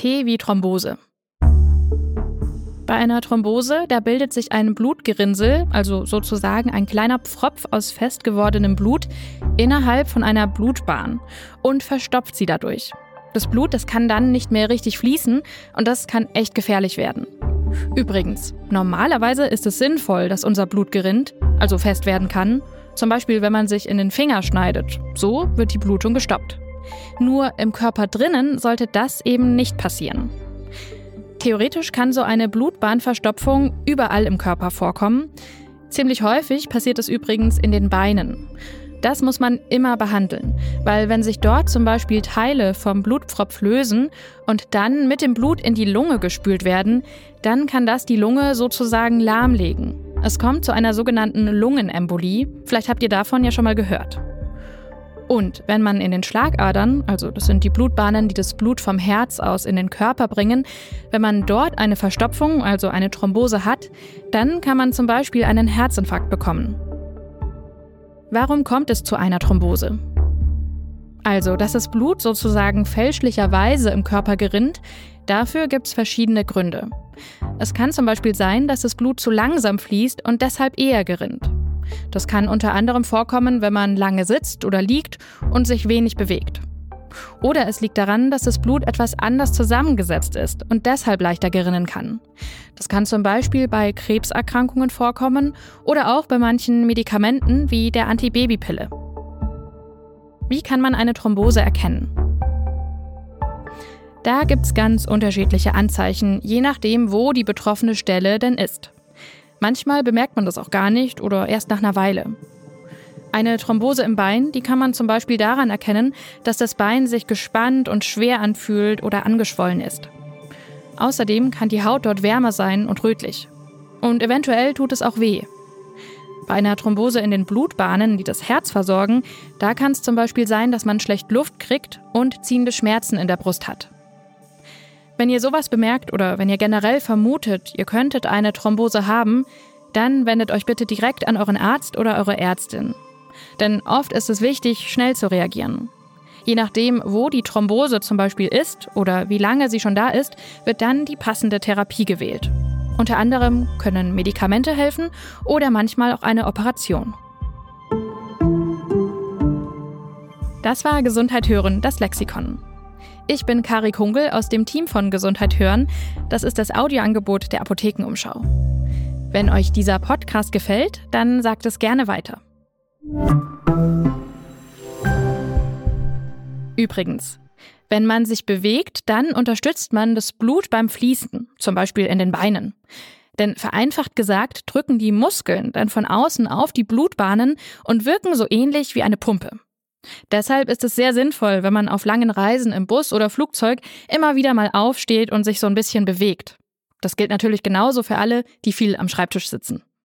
T wie Thrombose. Bei einer Thrombose, da bildet sich ein Blutgerinnsel, also sozusagen ein kleiner Pfropf aus fest gewordenem Blut, innerhalb von einer Blutbahn und verstopft sie dadurch. Das Blut, das kann dann nicht mehr richtig fließen und das kann echt gefährlich werden. Übrigens, normalerweise ist es sinnvoll, dass unser Blut gerinnt, also fest werden kann, zum Beispiel wenn man sich in den Finger schneidet. So wird die Blutung gestoppt. Nur im Körper drinnen sollte das eben nicht passieren. Theoretisch kann so eine Blutbahnverstopfung überall im Körper vorkommen. Ziemlich häufig passiert es übrigens in den Beinen. Das muss man immer behandeln, weil wenn sich dort zum Beispiel Teile vom Blutpfropf lösen und dann mit dem Blut in die Lunge gespült werden, dann kann das die Lunge sozusagen lahmlegen. Es kommt zu einer sogenannten Lungenembolie. Vielleicht habt ihr davon ja schon mal gehört. Und wenn man in den Schlagadern, also das sind die Blutbahnen, die das Blut vom Herz aus in den Körper bringen, wenn man dort eine Verstopfung, also eine Thrombose hat, dann kann man zum Beispiel einen Herzinfarkt bekommen. Warum kommt es zu einer Thrombose? Also, dass das Blut sozusagen fälschlicherweise im Körper gerinnt, dafür gibt es verschiedene Gründe. Es kann zum Beispiel sein, dass das Blut zu langsam fließt und deshalb eher gerinnt. Das kann unter anderem vorkommen, wenn man lange sitzt oder liegt und sich wenig bewegt. Oder es liegt daran, dass das Blut etwas anders zusammengesetzt ist und deshalb leichter gerinnen kann. Das kann zum Beispiel bei Krebserkrankungen vorkommen oder auch bei manchen Medikamenten wie der Antibabypille. Wie kann man eine Thrombose erkennen? Da gibt es ganz unterschiedliche Anzeichen, je nachdem, wo die betroffene Stelle denn ist. Manchmal bemerkt man das auch gar nicht oder erst nach einer Weile. Eine Thrombose im Bein, die kann man zum Beispiel daran erkennen, dass das Bein sich gespannt und schwer anfühlt oder angeschwollen ist. Außerdem kann die Haut dort wärmer sein und rötlich. Und eventuell tut es auch weh. Bei einer Thrombose in den Blutbahnen, die das Herz versorgen, da kann es zum Beispiel sein, dass man schlecht Luft kriegt und ziehende Schmerzen in der Brust hat. Wenn ihr sowas bemerkt oder wenn ihr generell vermutet, ihr könntet eine Thrombose haben, dann wendet euch bitte direkt an euren Arzt oder eure Ärztin. Denn oft ist es wichtig, schnell zu reagieren. Je nachdem, wo die Thrombose zum Beispiel ist oder wie lange sie schon da ist, wird dann die passende Therapie gewählt. Unter anderem können Medikamente helfen oder manchmal auch eine Operation. Das war Gesundheit hören, das Lexikon. Ich bin Kari Kungel aus dem Team von Gesundheit hören. Das ist das Audioangebot der Apothekenumschau. Wenn euch dieser Podcast gefällt, dann sagt es gerne weiter. Übrigens, wenn man sich bewegt, dann unterstützt man das Blut beim Fließen, zum Beispiel in den Beinen. Denn vereinfacht gesagt drücken die Muskeln dann von außen auf die Blutbahnen und wirken so ähnlich wie eine Pumpe. Deshalb ist es sehr sinnvoll, wenn man auf langen Reisen im Bus oder Flugzeug immer wieder mal aufsteht und sich so ein bisschen bewegt. Das gilt natürlich genauso für alle, die viel am Schreibtisch sitzen.